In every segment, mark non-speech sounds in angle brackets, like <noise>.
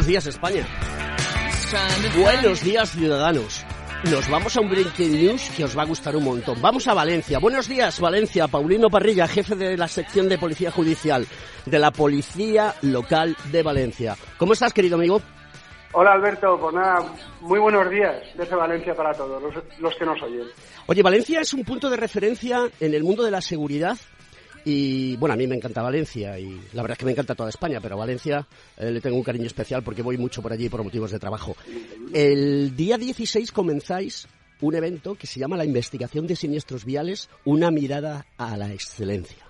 Buenos días, España. Buenos días, ciudadanos. Nos vamos a un Breaking News que os va a gustar un montón. Vamos a Valencia. Buenos días, Valencia. Paulino Parrilla, jefe de la sección de Policía Judicial de la Policía Local de Valencia. ¿Cómo estás, querido amigo? Hola, Alberto. Pues nada, muy buenos días desde Valencia para todos los, los que nos oyen. Oye, Valencia es un punto de referencia en el mundo de la seguridad y bueno, a mí me encanta Valencia y la verdad es que me encanta toda España, pero a Valencia eh, le tengo un cariño especial porque voy mucho por allí por motivos de trabajo. El día 16 comenzáis un evento que se llama la investigación de siniestros viales, una mirada a la excelencia.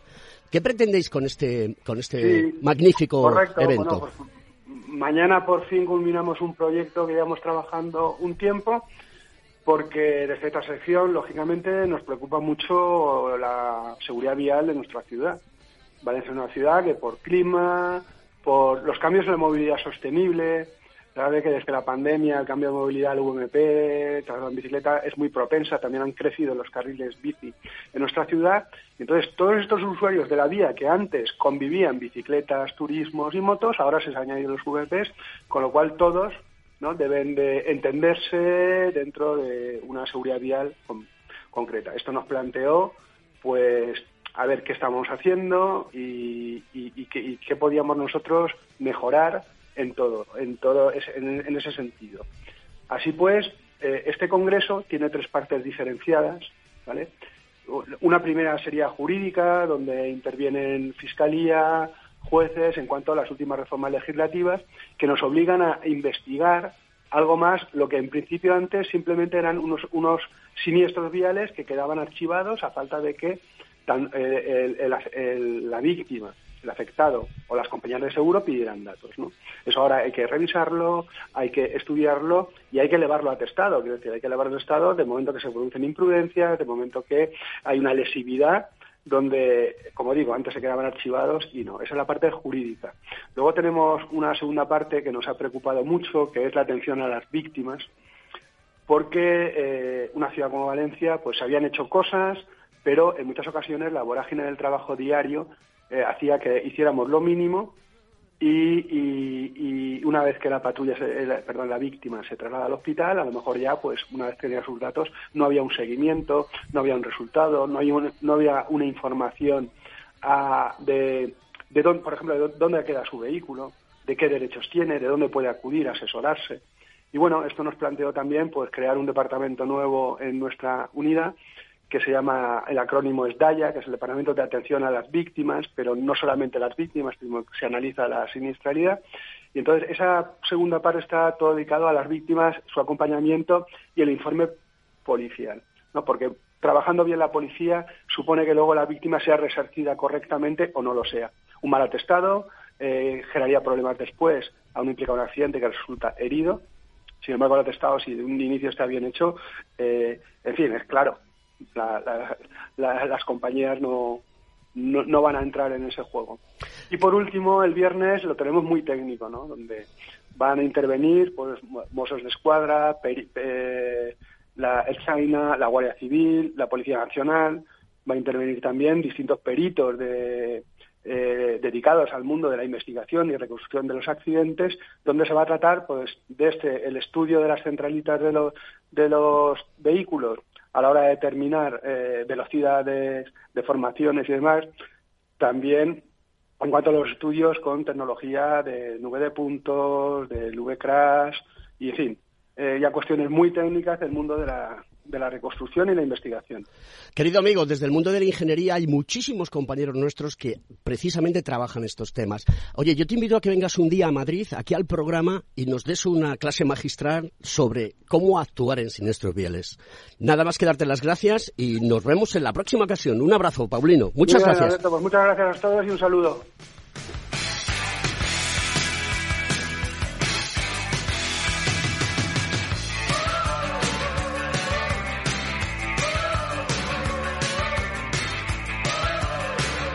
¿Qué pretendéis con este, con este magnífico evento? Pues, mañana por fin culminamos un proyecto que llevamos trabajando un tiempo porque desde esta sección, lógicamente, nos preocupa mucho la seguridad vial de nuestra ciudad. Valencia es una ciudad que por clima, por los cambios en la movilidad sostenible, sabe que desde la pandemia el cambio de movilidad, el VMP, traslado en bicicleta, es muy propensa, también han crecido los carriles bici en nuestra ciudad. Entonces, todos estos usuarios de la vía que antes convivían bicicletas, turismos y motos, ahora se han añadido los VMPs, con lo cual todos ¿no? deben de entenderse dentro de una seguridad vial concreta. Esto nos planteó, pues, a ver qué estamos haciendo y, qué, podíamos nosotros mejorar en todo, en todo en, ese sentido. Así pues, eh, este congreso tiene tres partes diferenciadas, ¿vale? Una primera sería jurídica, donde intervienen fiscalía, jueces en cuanto a las últimas reformas legislativas que nos obligan a investigar algo más lo que en principio antes simplemente eran unos, unos siniestros viales que quedaban archivados a falta de que eh, la víctima, el afectado o las compañías de seguro pidieran datos. ¿no? Eso ahora hay que revisarlo, hay que estudiarlo y hay que elevarlo a testado. Quiero decir, hay que elevarlo a testado de momento que se producen imprudencias, de momento que hay una lesividad donde, como digo, antes se quedaban archivados y no. Esa es la parte jurídica. Luego tenemos una segunda parte que nos ha preocupado mucho, que es la atención a las víctimas, porque eh, una ciudad como Valencia, pues se habían hecho cosas, pero en muchas ocasiones la vorágine del trabajo diario eh, hacía que hiciéramos lo mínimo y, una vez que la patrulla, perdón, la víctima se traslada al hospital, a lo mejor ya, pues una vez tenía sus datos, no había un seguimiento, no había un resultado, no, no había una información ah, de, de dónde, por ejemplo, de dónde queda su vehículo, de qué derechos tiene, de dónde puede acudir a asesorarse. Y bueno, esto nos planteó también pues crear un departamento nuevo en nuestra unidad que se llama, el acrónimo es DAYA, que es el Departamento de Atención a las Víctimas, pero no solamente las víctimas, sino que se analiza la siniestralidad. Y entonces esa segunda parte está todo dedicado a las víctimas, su acompañamiento y el informe policial, ¿no? Porque trabajando bien la policía supone que luego la víctima sea resarcida correctamente o no lo sea. Un mal atestado eh, generaría problemas después, aún implica un accidente que resulta herido. Sin embargo, el atestado, si de un inicio está bien hecho, eh, en fin, es claro, las compañías no, no, van a entrar en ese juego. Y por último, el viernes lo tenemos muy técnico, ¿no? Donde van a intervenir pues mozos de escuadra, la, el China, la Guardia Civil, la Policía Nacional, va a intervenir también distintos peritos de, eh, dedicados al mundo de la investigación y reconstrucción de los accidentes, donde se va a tratar pues desde el estudio de las centralitas de los, de los vehículos a la hora de determinar eh, velocidades, deformaciones y demás, también en cuanto a los estudios con tecnología de nube de puntos, del V-Crash y, en fin, eh, ya cuestiones muy técnicas del mundo de la, de la reconstrucción y la investigación. Querido amigo, desde el mundo de la ingeniería hay muchísimos compañeros nuestros que precisamente trabajan estos temas. Oye, yo te invito a que vengas un día a Madrid, aquí al programa, y nos des una clase magistral sobre cómo actuar en siniestros viales. Nada más que darte las gracias y nos vemos en la próxima ocasión. Un abrazo, Paulino. Muchas gracias. Pues muchas gracias a todos y un saludo.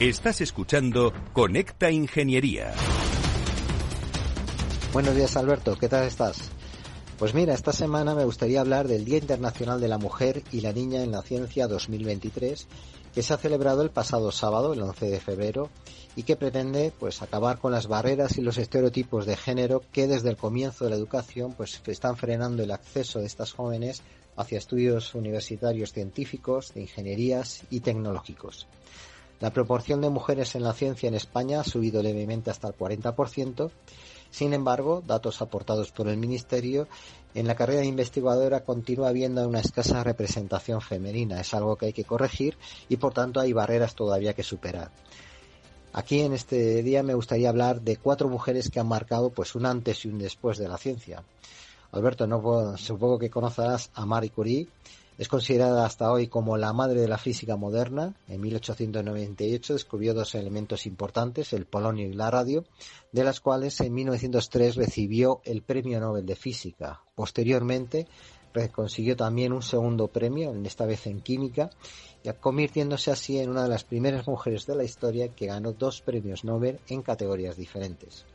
Estás escuchando Conecta Ingeniería. Buenos días Alberto, ¿qué tal estás? Pues mira, esta semana me gustaría hablar del Día Internacional de la Mujer y la Niña en la Ciencia 2023, que se ha celebrado el pasado sábado, el 11 de febrero, y que pretende pues acabar con las barreras y los estereotipos de género que desde el comienzo de la educación pues están frenando el acceso de estas jóvenes hacia estudios universitarios científicos, de ingenierías y tecnológicos. La proporción de mujeres en la ciencia en España ha subido levemente hasta el 40%. Sin embargo, datos aportados por el Ministerio, en la carrera de investigadora continúa habiendo una escasa representación femenina. Es algo que hay que corregir y, por tanto, hay barreras todavía que superar. Aquí en este día me gustaría hablar de cuatro mujeres que han marcado pues un antes y un después de la ciencia. Alberto, no supongo que conocerás a Marie Curie, es considerada hasta hoy como la madre de la física moderna. En 1898 descubrió dos elementos importantes, el polonio y la radio, de las cuales en 1903 recibió el Premio Nobel de Física. Posteriormente consiguió también un segundo premio, esta vez en química, convirtiéndose así en una de las primeras mujeres de la historia que ganó dos premios Nobel en categorías diferentes.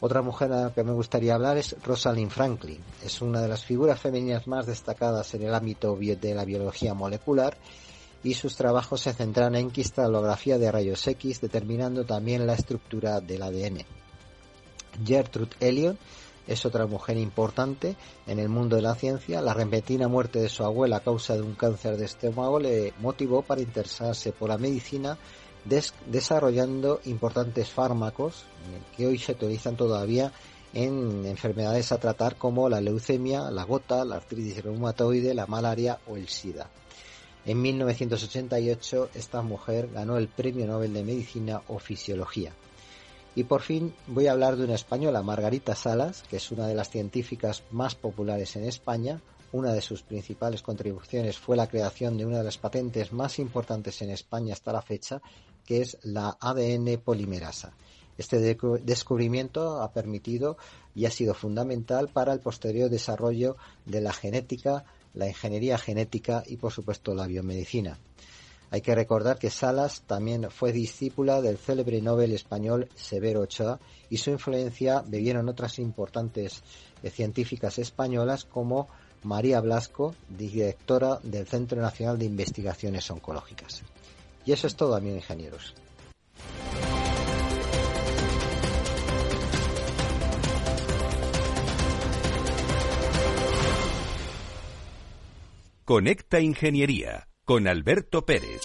Otra mujer a la que me gustaría hablar es Rosalind Franklin. Es una de las figuras femeninas más destacadas en el ámbito de la biología molecular y sus trabajos se centran en cristalografía de rayos X, determinando también la estructura del ADN. Gertrude Elliot es otra mujer importante en el mundo de la ciencia. La repentina muerte de su abuela a causa de un cáncer de estómago le motivó para interesarse por la medicina desarrollando importantes fármacos eh, que hoy se utilizan todavía en enfermedades a tratar como la leucemia, la gota, la artritis reumatoide, la malaria o el SIDA. En 1988 esta mujer ganó el Premio Nobel de Medicina o Fisiología. Y por fin voy a hablar de una española, Margarita Salas, que es una de las científicas más populares en España. Una de sus principales contribuciones fue la creación de una de las patentes más importantes en España hasta la fecha, que es la ADN polimerasa. Este descubrimiento ha permitido y ha sido fundamental para el posterior desarrollo de la genética, la ingeniería genética y, por supuesto, la biomedicina. Hay que recordar que Salas también fue discípula del célebre Nobel español Severo Ochoa y su influencia bebieron otras importantes eh, científicas españolas como María Blasco, directora del Centro Nacional de Investigaciones Oncológicas. Y eso es todo, amigos ingenieros. Conecta Ingeniería con Alberto Pérez.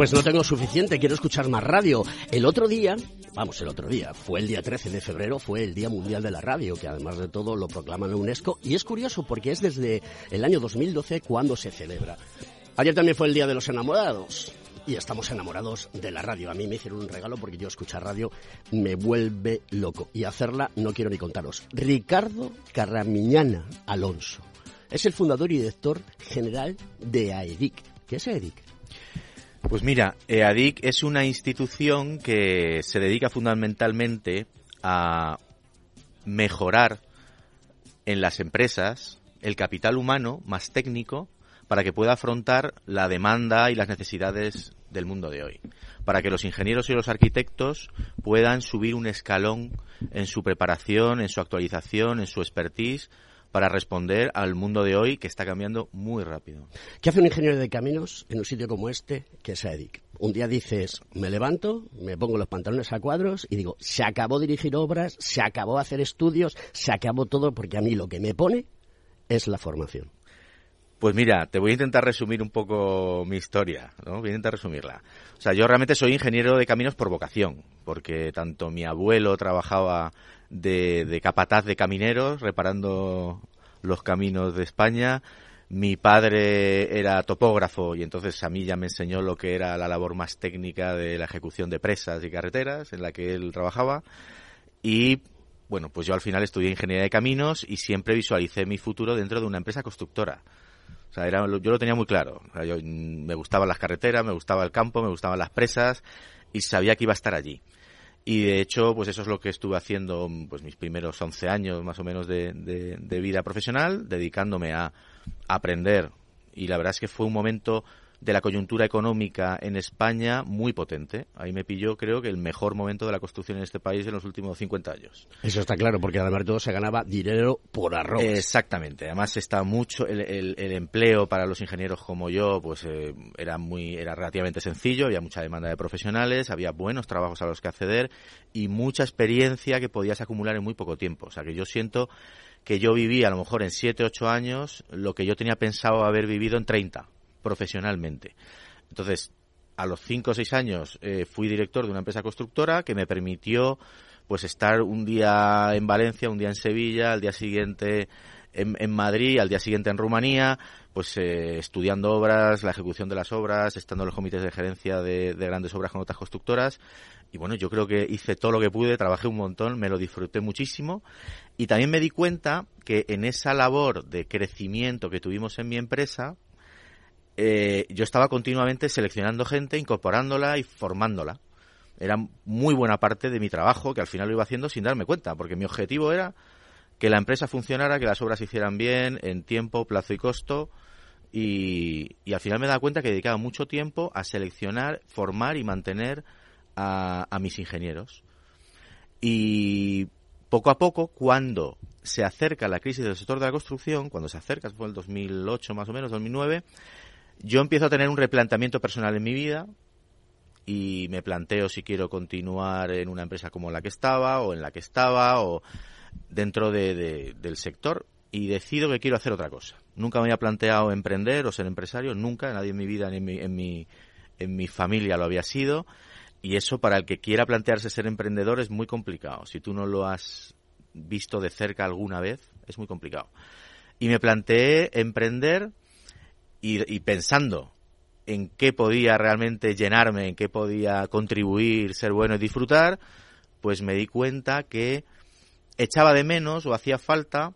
Pues no tengo suficiente, quiero escuchar más radio. El otro día, vamos, el otro día, fue el día 13 de febrero, fue el Día Mundial de la Radio, que además de todo lo proclama la UNESCO, y es curioso porque es desde el año 2012 cuando se celebra. Ayer también fue el Día de los Enamorados. Y estamos enamorados de la radio. A mí me hicieron un regalo porque yo escuchar radio me vuelve loco. Y hacerla no quiero ni contaros. Ricardo Carramiñana Alonso. Es el fundador y director general de AEDIC. ¿Qué es AEDIC? Pues mira, EADIC es una institución que se dedica fundamentalmente a mejorar en las empresas el capital humano más técnico para que pueda afrontar la demanda y las necesidades del mundo de hoy. Para que los ingenieros y los arquitectos puedan subir un escalón en su preparación, en su actualización, en su expertise, para responder al mundo de hoy que está cambiando muy rápido. ¿Qué hace un ingeniero de caminos en un sitio como este que se dedica? Un día dices, me levanto, me pongo los pantalones a cuadros y digo, se acabó dirigir obras, se acabó hacer estudios, se acabó todo porque a mí lo que me pone es la formación. Pues mira, te voy a intentar resumir un poco mi historia, ¿no? Voy a intentar resumirla. O sea, yo realmente soy ingeniero de caminos por vocación, porque tanto mi abuelo trabajaba de, capataz de camineros, reparando los caminos de España. Mi padre era topógrafo y entonces a mí ya me enseñó lo que era la labor más técnica de la ejecución de presas y carreteras en la que él trabajaba. Y bueno, pues yo al final estudié ingeniería de caminos y siempre visualicé mi futuro dentro de una empresa constructora. O sea, era, yo lo tenía muy claro. me gustaban las carreteras, me gustaba el campo, me gustaban las presas y sabía que iba a estar allí. Y de hecho, pues eso es lo que estuve haciendo pues mis primeros 11 años más o menos de, de vida profesional, dedicándome a aprender. Y la verdad es que fue un momento de la coyuntura económica en España muy potente. Ahí me pilló, creo que, el mejor momento de la construcción en este país en los últimos 50 años. Eso está claro, porque además de todo se ganaba dinero por arroz. Exactamente. Además está mucho el, el, empleo para los ingenieros como yo, pues eh, era muy, era relativamente sencillo. Había mucha demanda de profesionales, había buenos trabajos a los que acceder y mucha experiencia que podías acumular en muy poco tiempo. O sea que yo siento que yo viví a lo mejor en 7, 8 años lo que yo tenía pensado haber vivido en 30 profesionalmente. Entonces, a los cinco o seis años eh, fui director de una empresa constructora que me permitió pues estar un día en Valencia, un día en Sevilla, al día siguiente en, Madrid, al día siguiente en Rumanía, pues eh, estudiando obras, la ejecución de las obras, estando en los comités de gerencia de, de, grandes obras con otras constructoras. Y bueno, yo creo que hice todo lo que pude, trabajé un montón, me lo disfruté muchísimo. Y también me di cuenta que en esa labor de crecimiento que tuvimos en mi empresa, eh, yo estaba continuamente seleccionando gente, incorporándola y formándola. Era muy buena parte de mi trabajo que al final lo iba haciendo sin darme cuenta, porque mi objetivo era que la empresa funcionara, que las obras se hicieran bien, en tiempo, plazo y costo. Y, al final me daba cuenta que dedicaba mucho tiempo a seleccionar, formar y mantener a, a mis ingenieros. Y poco a poco, cuando se acerca la crisis del sector de la construcción, cuando se acerca, fue el 2008 más o menos, 2009, yo empiezo a tener un replanteamiento personal en mi vida y me planteo si quiero continuar en una empresa como la que estaba o en la que estaba o dentro de, del sector y decido que quiero hacer otra cosa. Nunca me había planteado emprender o ser empresario, nunca, nadie en mi vida ni en mi, familia lo había sido y eso para el que quiera plantearse ser emprendedor es muy complicado. Si tú no lo has visto de cerca alguna vez, es muy complicado. Y me planteé emprender y, pensando en qué podía realmente llenarme, en qué podía contribuir, ser bueno y disfrutar, pues me di cuenta que echaba de menos o hacía falta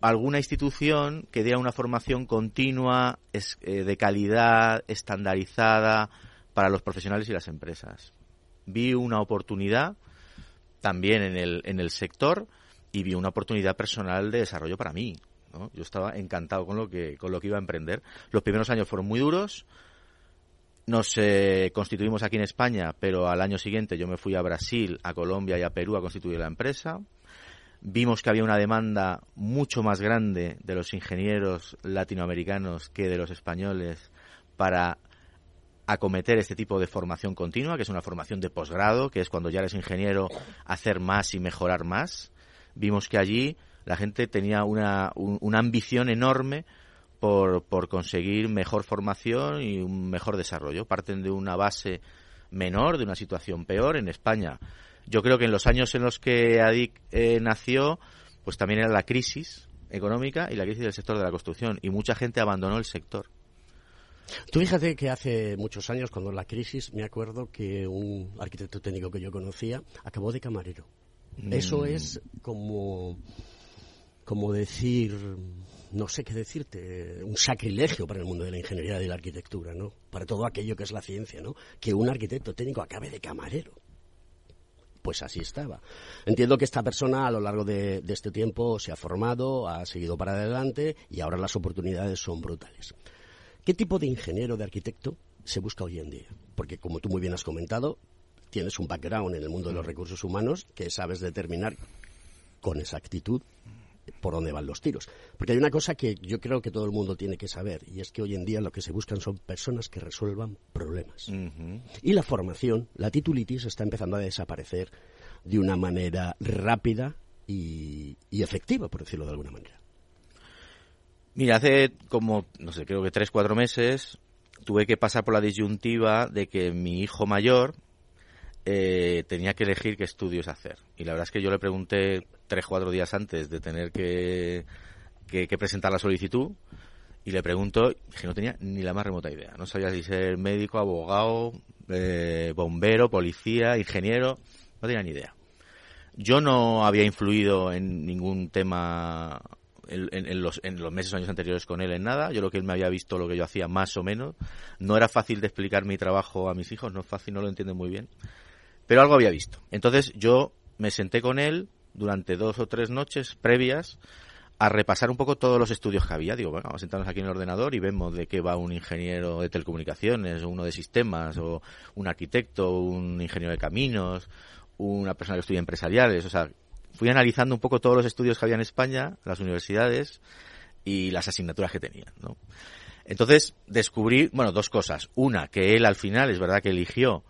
alguna institución que diera una formación continua, eh, de calidad, estandarizada para los profesionales y las empresas. Vi una oportunidad también en el, en el sector y vi una oportunidad personal de desarrollo para mí. Yo estaba encantado con lo que con lo que iba a emprender. Los primeros años fueron muy duros. Nos eh, constituimos aquí en España, pero al año siguiente yo me fui a Brasil, a Colombia y a Perú a constituir la empresa. Vimos que había una demanda mucho más grande de los ingenieros latinoamericanos que de los españoles para acometer este tipo de formación continua, que es una formación de posgrado, que es cuando ya eres ingeniero hacer más y mejorar más. Vimos que allí la gente tenía una, una ambición enorme por, por conseguir mejor formación y un mejor desarrollo. Parten de una base menor, de una situación peor. En España, yo creo que en los años en los que ADIC eh, nació, pues también era la crisis económica y la crisis del sector de la construcción y mucha gente abandonó el sector. Tú fíjate que hace muchos años, cuando la crisis, me acuerdo que un arquitecto técnico que yo conocía acabó de camarero. Eso mm. es como, como decir, no sé qué decirte, un sacrilegio para el mundo de la ingeniería y de la arquitectura, ¿no? Para todo aquello que es la ciencia, ¿no? Que un arquitecto técnico acabe de camarero. Pues así estaba. Entiendo que esta persona a lo largo de, de este tiempo se ha formado, ha seguido para adelante y ahora las oportunidades son brutales. ¿Qué tipo de ingeniero, de arquitecto se busca hoy en día? Porque como tú muy bien has comentado, tienes un background en el mundo de los recursos humanos que sabes determinar con exactitud por dónde van los tiros. Porque hay una cosa que yo creo que todo el mundo tiene que saber, y es que hoy en día lo que se buscan son personas que resuelvan problemas. Y la formación, la titulitis, está empezando a desaparecer de una manera rápida y efectiva, por decirlo de alguna manera. Mira, hace como, no sé, creo que tres, cuatro meses tuve que pasar por la disyuntiva de que mi hijo mayor eh, tenía que elegir qué estudios hacer. Y la verdad es que yo le pregunté tres, cuatro días antes de tener que, presentar la solicitud y le pregunto, que no tenía ni la más remota idea. No sabía si ser médico, abogado, eh, bombero, policía, ingeniero, no tenía ni idea. Yo no había influido en ningún tema en, los, en los meses años anteriores con él en nada. Yo lo que él me había visto, lo que yo hacía más o menos. No era fácil de explicar mi trabajo a mis hijos, no es fácil, no lo entienden muy bien. Pero algo había visto. Entonces yo me senté con él durante dos o tres noches previas a repasar un poco todos los estudios que había. Digo, bueno, vamos a sentarnos aquí en el ordenador y vemos de qué va un ingeniero de telecomunicaciones, o uno de sistemas, o un arquitecto, un ingeniero de caminos, una persona que estudia empresariales. O sea, fui analizando un poco todos los estudios que había en España, las universidades y las asignaturas que tenían. Entonces descubrí, bueno, dos cosas. Una, que él al final es verdad que eligió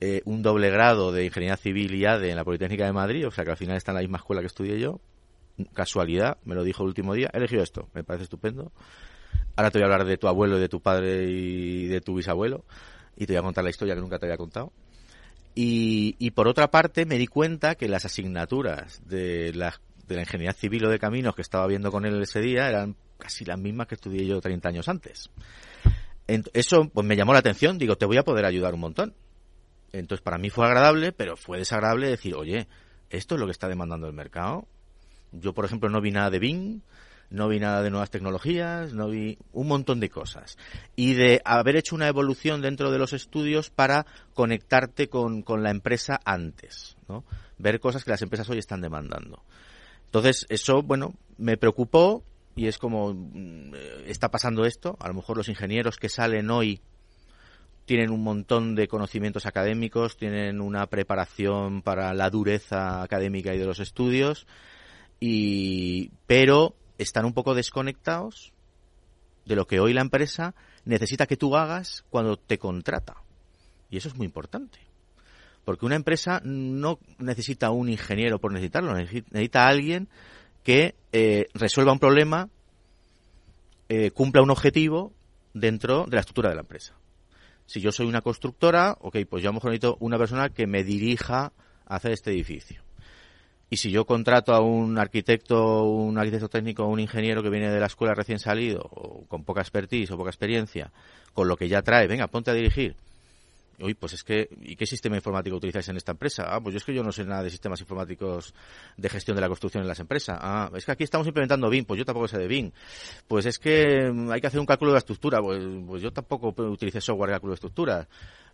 eh, un doble grado de Ingeniería Civil y ADE en la Politécnica de Madrid, o sea que al final está en la misma escuela que estudié yo. Casualidad, me lo dijo el último día. Eligió esto, me parece estupendo. Ahora te voy a hablar de tu abuelo, de tu padre y de tu bisabuelo. Y te voy a contar la historia que nunca te había contado. Y, por otra parte, me di cuenta que las asignaturas de la, de la ingeniería civil o de caminos que estaba viendo con él ese día eran casi las mismas que estudié yo 30 años antes. Eso pues me llamó la atención, digo, te voy a poder ayudar un montón. Entonces para mí fue agradable, pero fue desagradable decir, oye, esto es lo que está demandando el mercado. Yo, por ejemplo, no vi nada de Bing, no vi nada de nuevas tecnologías, no vi un montón de cosas. Y de haber hecho una evolución dentro de los estudios para conectarte con, con la empresa antes, ¿no? Ver cosas que las empresas hoy están demandando. Entonces, eso, bueno, me preocupó y es como, mm, está pasando esto. A lo mejor los ingenieros que salen hoy tienen un montón de conocimientos académicos, tienen una preparación para la dureza académica y de los estudios, y, pero están un poco desconectados de lo que hoy la empresa necesita que tú hagas cuando te contrata. Y eso es muy importante. Porque una empresa no necesita un ingeniero por necesitarlo, necesita alguien que eh, resuelva un problema, eh, cumpla un objetivo dentro de la estructura de la empresa. Si yo soy una constructora, ok, pues yo a lo mejor necesito una persona que me dirija a hacer este edificio. Y si yo contrato a un arquitecto, un arquitecto técnico un ingeniero que viene de la escuela recién salido, o con poca expertise o poca experiencia, con lo que ya trae, venga, ponte a dirigir. Uy, pues es que, ¿y qué sistema informático utilizáis en esta empresa? Ah, pues yo es que yo no sé nada de sistemas informáticos de gestión de la construcción en las empresas. Ah, es que aquí estamos implementando BIM, pues yo tampoco sé de BIM. Pues es que hay que hacer un cálculo de la estructura, pues, pues yo tampoco utilicé software de cálculo de estructura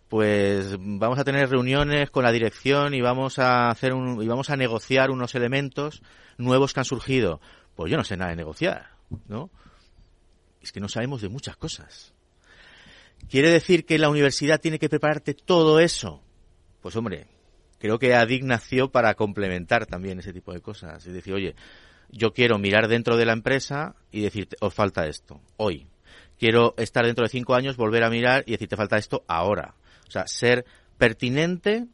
pues vamos a tener reuniones con la dirección y vamos a hacer un, y vamos a negociar unos elementos nuevos que han surgido. Pues yo no sé nada de negociar, ¿no? Es que no sabemos de muchas cosas. ¿Quiere decir que la universidad tiene que prepararte todo eso? Pues hombre, creo que ADIC nació para complementar también ese tipo de cosas. Es decir, oye, yo quiero mirar dentro de la empresa y decirte, os falta esto, hoy. Quiero estar dentro de cinco años, volver a mirar y decirte, falta esto ahora. O sea, ser pertinente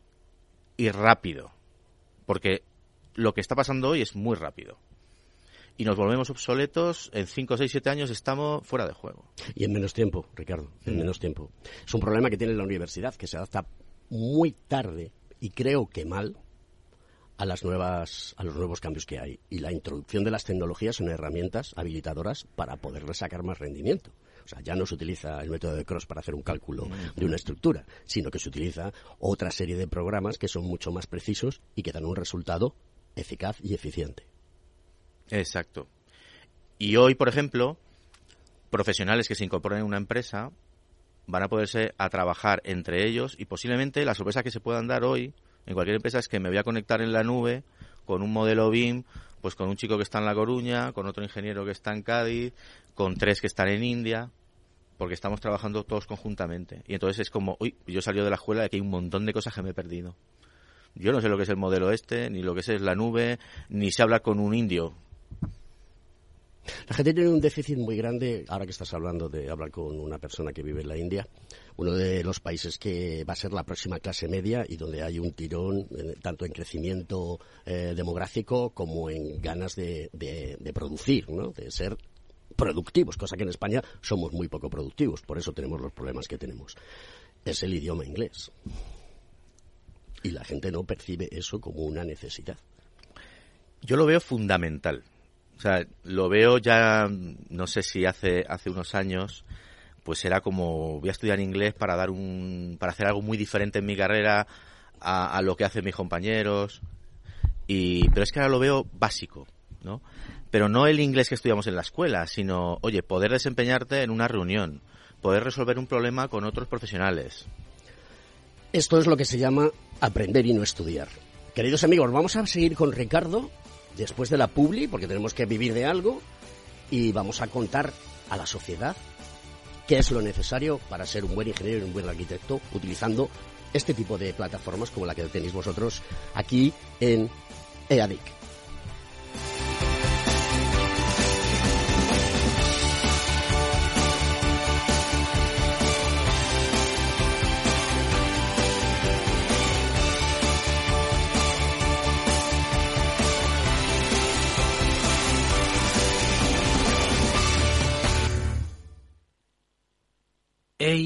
y rápido. Porque lo que está pasando hoy es muy rápido. Y nos volvemos obsoletos, en 5, 6, 7 años estamos fuera de juego. Y en menos tiempo, Ricardo, en menos tiempo. Es un problema que tiene la universidad, que se adapta muy tarde y creo que mal a las nuevas a los nuevos cambios que hay y la introducción de las tecnologías son herramientas habilitadoras para poder sacar más rendimiento. O sea, ya no se utiliza el método de Cross para hacer un cálculo de una estructura, sino que se utiliza otra serie de programas que son mucho más precisos y que dan un resultado eficaz y eficiente. Exacto. Y hoy, por ejemplo, profesionales que se incorporen en una empresa van a poderse a trabajar entre ellos y posiblemente la sorpresa que se puedan dar hoy en cualquier empresa es que me voy a conectar en la nube con un modelo BIM, pues con un chico que está en La Coruña, con otro ingeniero que está en Cádiz, con tres que están en India, porque estamos trabajando todos conjuntamente. Y entonces es como, uy, yo salí de la escuela y que hay un montón de cosas que me he perdido. Yo no sé lo que es el modelo este, ni lo que es la nube, ni se habla con un indio. La gente tiene un déficit muy grande, ahora que estás hablando de hablar con una persona que vive en la India, uno de los países que va a ser la próxima clase media y donde hay un tirón eh, tanto en crecimiento eh, demográfico como en ganas de, de producir, ¿no? de ser productivos, cosa que en España somos muy poco productivos, por eso tenemos los problemas que tenemos. Es el idioma inglés. Y la gente no percibe eso como una necesidad. Yo lo veo fundamental. O sea, lo veo ya, no sé si hace, hace unos años, pues era como, voy a estudiar inglés para dar un, para hacer algo muy diferente en mi carrera a, lo que hacen mis compañeros. Y, pero es que ahora lo veo básico, ¿no? Pero no el inglés que estudiamos en la escuela, sino, oye, poder desempeñarte en una reunión, poder resolver un problema con otros profesionales. Esto es lo que se llama aprender y no estudiar. Queridos amigos, vamos a seguir con Ricardo después de la publi, porque tenemos que vivir de algo, y vamos a contar a la sociedad qué es lo necesario para ser un buen ingeniero y un buen arquitecto utilizando este tipo de plataformas como la que tenéis vosotros aquí en EADIC.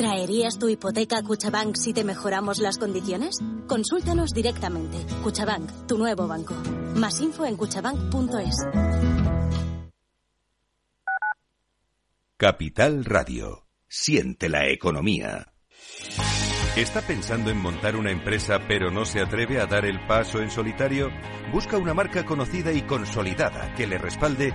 ¿Traerías tu hipoteca a Cuchabank si te mejoramos las condiciones? Consúltanos directamente. Cuchabank, tu nuevo banco. Más info en cuchabank.es. Capital Radio. Siente la economía. ¿Está pensando en montar una empresa pero no se atreve a dar el paso en solitario? Busca una marca conocida y consolidada que le respalde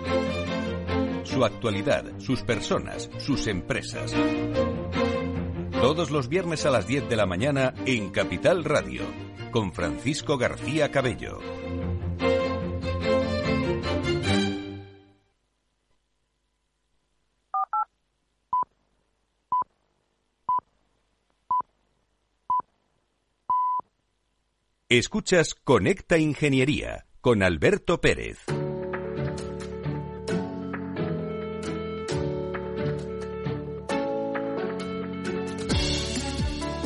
su actualidad, sus personas, sus empresas. Todos los viernes a las 10 de la mañana en Capital Radio, con Francisco García Cabello. Escuchas Conecta Ingeniería con Alberto Pérez.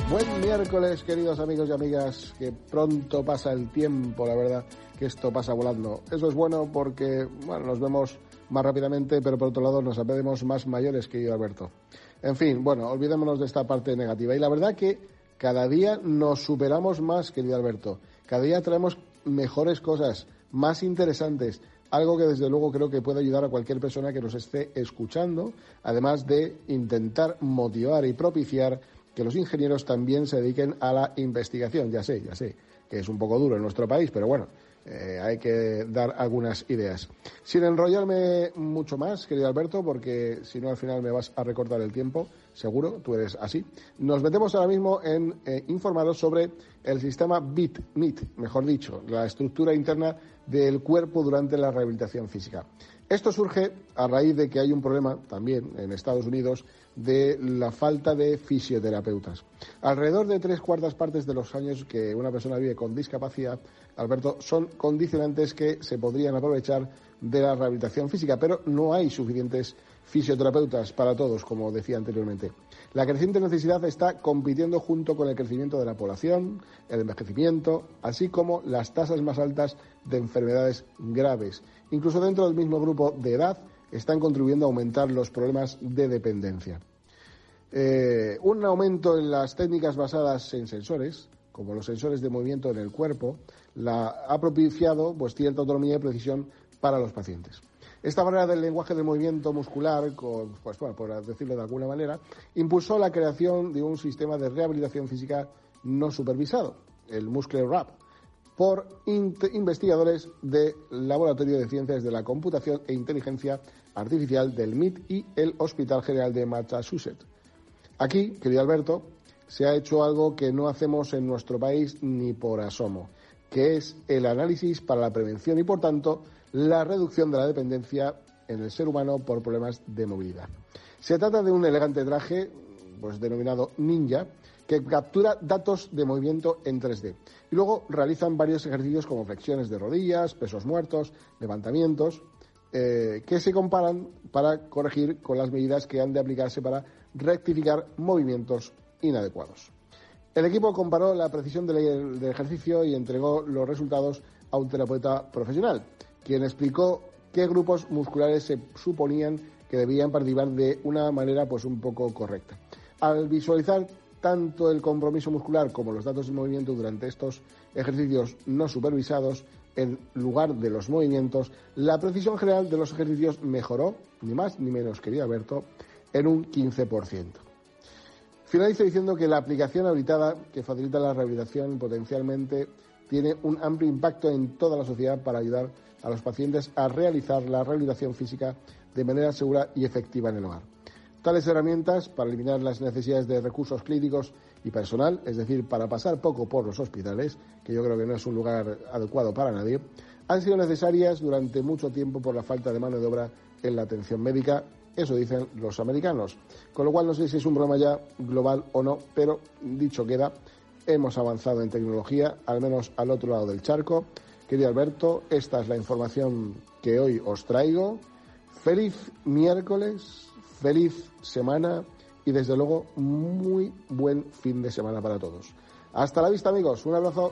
Buen miércoles, queridos amigos y amigas, que pronto pasa el tiempo, la verdad, que esto pasa volando. Eso es bueno porque, bueno, nos vemos más rápidamente, pero por otro lado nos aprendemos más mayores, querido Alberto. En fin, bueno, olvidémonos de esta parte negativa. Y la verdad que cada día nos superamos más, querido Alberto. Cada día traemos mejores cosas, más interesantes, algo que desde luego creo que puede ayudar a cualquier persona que nos esté escuchando, además de intentar motivar y propiciar que los ingenieros también se dediquen a la investigación. Ya sé, ya sé que es un poco duro en nuestro país, pero bueno, eh, hay que dar algunas ideas. Sin enrollarme mucho más, querido Alberto, porque si no al final me vas a recortar el tiempo, seguro, tú eres así. Nos metemos ahora mismo en eh, informaros sobre el sistema BIT, MIT, mejor dicho, la estructura interna del cuerpo durante la rehabilitación física. Esto surge a raíz de que hay un problema también en Estados Unidos de la falta de fisioterapeutas. Alrededor de tres cuartas partes de los años que una persona vive con discapacidad, Alberto, son condicionantes que se podrían aprovechar de la rehabilitación física, pero no hay suficientes fisioterapeutas para todos, como decía anteriormente. La creciente necesidad está compitiendo junto con el crecimiento de la población, el envejecimiento, así como las tasas más altas de enfermedades graves. Incluso dentro del mismo grupo de edad están contribuyendo a aumentar los problemas de dependencia. Eh, un aumento en las técnicas basadas en sensores, como los sensores de movimiento en el cuerpo, la, ha propiciado pues, cierta autonomía y precisión para los pacientes. Esta barrera del lenguaje de movimiento muscular, pues, por decirlo de alguna manera, impulsó la creación de un sistema de rehabilitación física no supervisado, el Muscle Rap, por investigadores del Laboratorio de Ciencias de la Computación e Inteligencia Artificial del MIT y el Hospital General de Massachusetts. Aquí, querido Alberto, se ha hecho algo que no hacemos en nuestro país ni por asomo, que es el análisis para la prevención y, por tanto, la reducción de la dependencia en el ser humano por problemas de movilidad. Se trata de un elegante traje, pues denominado Ninja, que captura datos de movimiento en 3D. Y luego realizan varios ejercicios como flexiones de rodillas, pesos muertos, levantamientos, eh, que se comparan para corregir con las medidas que han de aplicarse para rectificar movimientos inadecuados. El equipo comparó la precisión del, ejercicio y entregó los resultados a un terapeuta profesional, quien explicó qué grupos musculares se suponían que debían participar de una manera pues un poco correcta. Al visualizar tanto el compromiso muscular como los datos de movimiento durante estos ejercicios no supervisados, en lugar de los movimientos, la precisión general de los ejercicios mejoró, ni más ni menos, querido Alberto, en un 15%. Finalizo diciendo que la aplicación habilitada que facilita la rehabilitación potencialmente tiene un amplio impacto en toda la sociedad para ayudar a los pacientes a realizar la rehabilitación física de manera segura y efectiva en el hogar. Tales herramientas, para eliminar las necesidades de recursos clínicos y personal, es decir, para pasar poco por los hospitales, que yo creo que no es un lugar adecuado para nadie, han sido necesarias durante mucho tiempo por la falta de mano de obra en la atención médica eso dicen los americanos. Con lo cual no sé si es un problema ya global o no, pero dicho queda, hemos avanzado en tecnología, al menos al otro lado del charco. Querido Alberto, esta es la información que hoy os traigo. Feliz miércoles, feliz semana y desde luego muy buen fin de semana para todos. Hasta la vista amigos, un abrazo.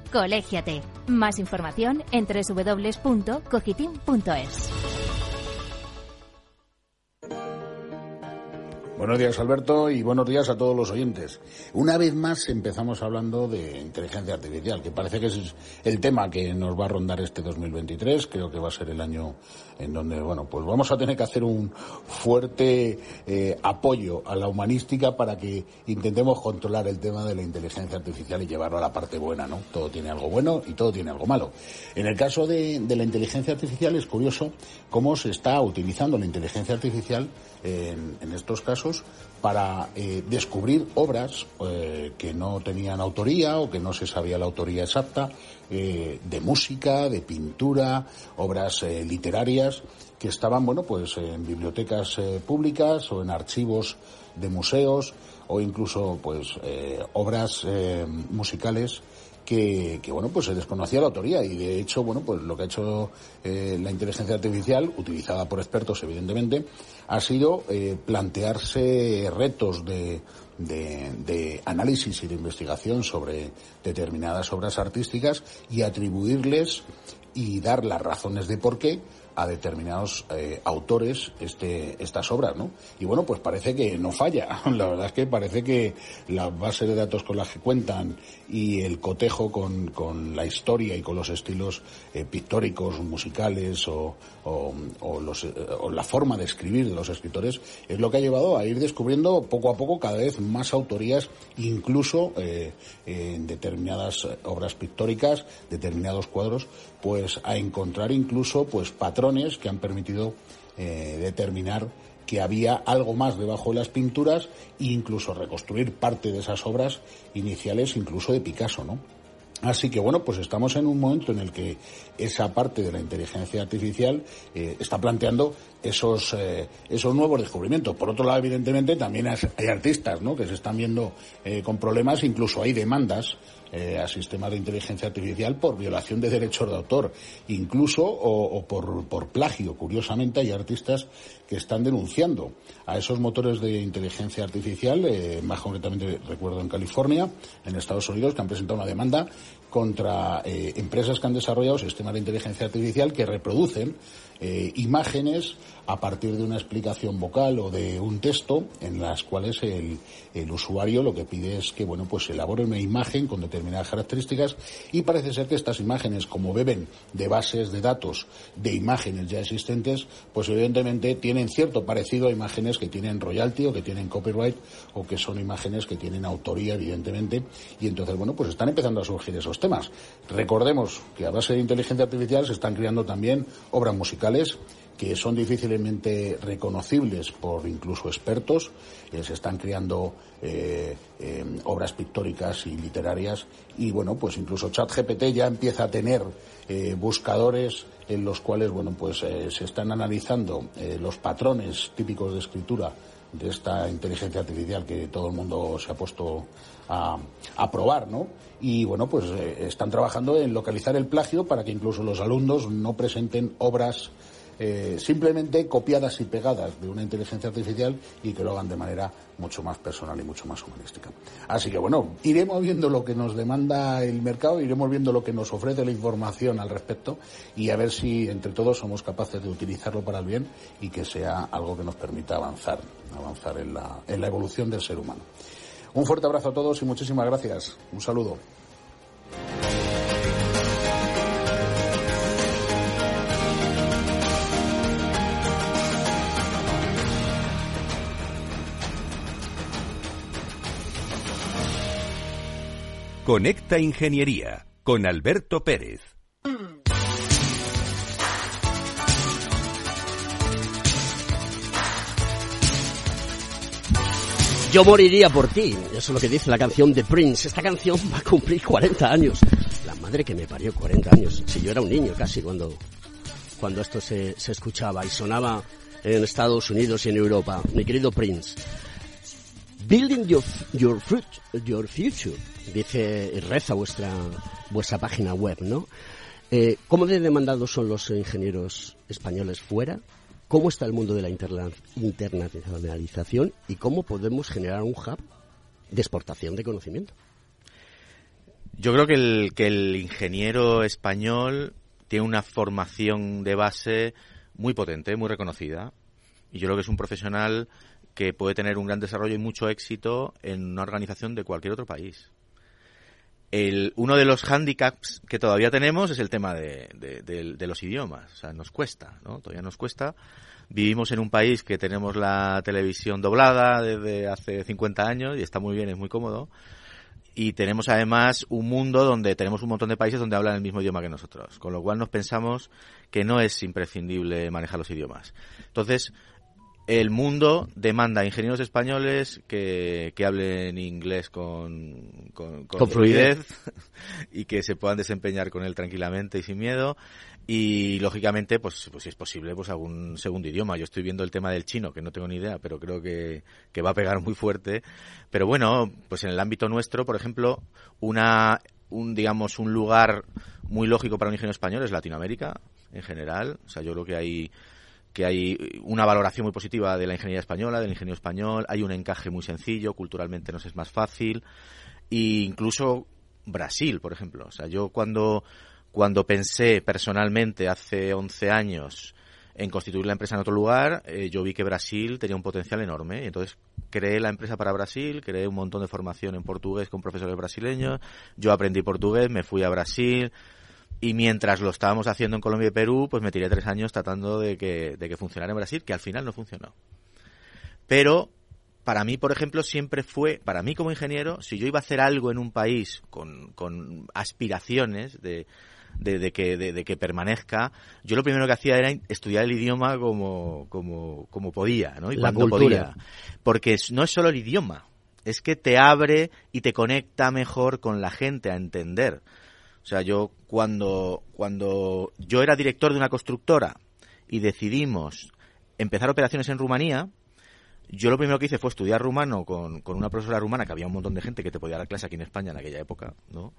Colégiate. Más información en www.cogitim.es. Buenos días, Alberto, y buenos días a todos los oyentes. Una vez más empezamos hablando de inteligencia artificial, que parece que es el tema que nos va a rondar este 2023. Creo que va a ser el año en donde, bueno, pues vamos a tener que hacer un fuerte eh, apoyo a la humanística para que intentemos controlar el tema de la inteligencia artificial y llevarlo a la parte buena, ¿no? Todo tiene algo bueno y todo tiene algo malo. En el caso de, de la inteligencia artificial es curioso cómo se está utilizando la inteligencia artificial en, en estos casos para eh, descubrir obras eh, que no tenían autoría o que no se sabía la autoría exacta, eh, de música, de pintura, obras literarias que estaban, bueno, pues en bibliotecas públicas o en archivos de museos o incluso, pues, obras musicales que, bueno, pues se desconocía la autoría y de hecho, bueno, pues lo que ha hecho la inteligencia artificial, utilizada por expertos evidentemente, ha sido eh, plantearse retos de, de, análisis y de investigación sobre determinadas obras artísticas y atribuirles y dar las razones de por qué a determinados eh, autores este, estas obras, ¿no? Y bueno, pues parece que no falla. <laughs> La verdad es que parece que la base de datos con las que cuentan y el cotejo con, con la historia y con los estilos eh, pictóricos, musicales o, o, los, eh, o, la forma de escribir de los escritores es lo que ha llevado a ir descubriendo poco a poco cada vez más autorías, incluso en determinadas obras pictóricas, determinados cuadros, pues a encontrar incluso pues patrones que han permitido eh, determinar que había algo más debajo de las pinturas e incluso reconstruir parte de esas obras iniciales, incluso de Picasso, ¿no? Así que bueno, pues estamos en un momento en el que esa parte de la inteligencia artificial eh, está planteando esos, eh, esos nuevos descubrimientos. Por otro lado, evidentemente, también hay artistas ¿no? que se están viendo con problemas, incluso hay demandas eh, a sistemas de inteligencia artificial por violación de derechos de autor, incluso o, por, por, plagio. Curiosamente, hay artistas que están denunciando a esos motores de inteligencia artificial, eh, más concretamente recuerdo en California, en Estados Unidos, que han presentado una demanda contra eh, empresas que han desarrollado sistemas de inteligencia artificial que reproducen eh, imágenes a partir de una explicación vocal o de un texto en las cuales el, el, usuario lo que pide es que bueno pues elabore una imagen con determinadas características y parece ser que estas imágenes como beben de bases de datos de imágenes ya existentes pues evidentemente tienen cierto parecido a imágenes que tienen royalty o que tienen copyright o que son imágenes que tienen autoría evidentemente. Y entonces bueno pues están empezando a surgir esos temas. Recordemos que a base de inteligencia artificial se están creando también obras musicales que son difícilmente reconocibles por incluso expertos. Eh, se están creando eh, eh, obras pictóricas y literarias y bueno, pues incluso ChatGPT ya empieza a tener buscadores en los cuales bueno, pues se están analizando los patrones típicos de escritura de esta inteligencia artificial que todo el mundo se ha puesto a, a probar, ¿no? Y bueno, pues están trabajando en localizar el plagio para que incluso los alumnos no presenten obras eh, simplemente copiadas y pegadas de una inteligencia artificial y que lo hagan de manera mucho más personal y mucho más humanística. Así que bueno, iremos viendo lo que nos demanda el mercado, iremos viendo lo que nos ofrece la información al respecto y a ver si entre todos somos capaces de utilizarlo para el bien y que sea algo que nos permita avanzar, avanzar en la, en la evolución del ser humano. Un fuerte abrazo a todos y muchísimas gracias. Un saludo. Conecta Ingeniería con Alberto Pérez. Yo moriría por ti, eso es lo que dice la canción de Prince. Esta canción va a cumplir 40 años. La madre que me parió 40 años. Si yo era un niño casi cuando, cuando esto se, se escuchaba y sonaba en Estados Unidos y en Europa. Mi querido Prince. Building your, your, your future, dice reza vuestra, vuestra página web, ¿no? Eh, ¿Cómo de demandados son los ingenieros españoles fuera? ¿Cómo está el mundo de la internacionalización? ¿Y cómo podemos generar un hub de exportación de conocimiento? Yo creo que el, que el ingeniero español tiene una formación de base muy potente, muy reconocida. Y yo creo que es un profesional que puede tener un gran desarrollo y mucho éxito en una organización de cualquier otro país. Uno de los hándicaps que todavía tenemos es el tema de, de, los idiomas. O sea, nos cuesta, ¿no? Todavía nos cuesta. Vivimos en un país que tenemos la televisión doblada desde hace 50 años y está muy bien, es muy cómodo. Y tenemos además un mundo donde tenemos un montón de países donde hablan el mismo idioma que nosotros. Con lo cual nos pensamos que no es imprescindible manejar los idiomas. Entonces, el mundo demanda ingenieros españoles que, que hablen inglés con, con, fluidez <laughs> y que se puedan desempeñar con él tranquilamente y sin miedo. Y lógicamente pues, pues si es posible pues algún segundo idioma. Yo estoy viendo el tema del chino que no tengo ni idea pero creo que, que va a pegar muy fuerte. Pero bueno pues en el ámbito nuestro por ejemplo una un digamos un lugar muy lógico para un ingeniero español es Latinoamérica en general. O sea yo creo que hay que hay una valoración muy positiva de la ingeniería española, del ingenio español, hay un encaje muy sencillo, culturalmente nos es más fácil, e incluso Brasil, por ejemplo. O sea, yo cuando, cuando pensé personalmente hace 11 años en constituir la empresa en otro lugar, eh, yo vi que Brasil tenía un potencial enorme. Entonces creé la empresa para Brasil, creé un montón de formación en portugués con profesores brasileños, yo aprendí portugués, me fui a Brasil, y mientras lo estábamos haciendo en Colombia y Perú, pues me tiré tres años tratando de que, de que funcionara en Brasil, que al final no funcionó. Pero para mí, por ejemplo, siempre fue, para mí como ingeniero, si yo iba a hacer algo en un país con, con aspiraciones de, de, que, de, que permanezca, yo lo primero que hacía era estudiar el idioma como, como, como podía, ¿no? Y La cuando podía. Porque no es solo el idioma, es que te abre y te conecta mejor con la gente a entender. O sea, yo cuando, cuando yo era director de una constructora y decidimos empezar operaciones en Rumanía, yo lo primero que hice fue estudiar rumano con, con, una profesora rumana, que había un montón de gente que te podía dar clase aquí en España en aquella época, ¿no?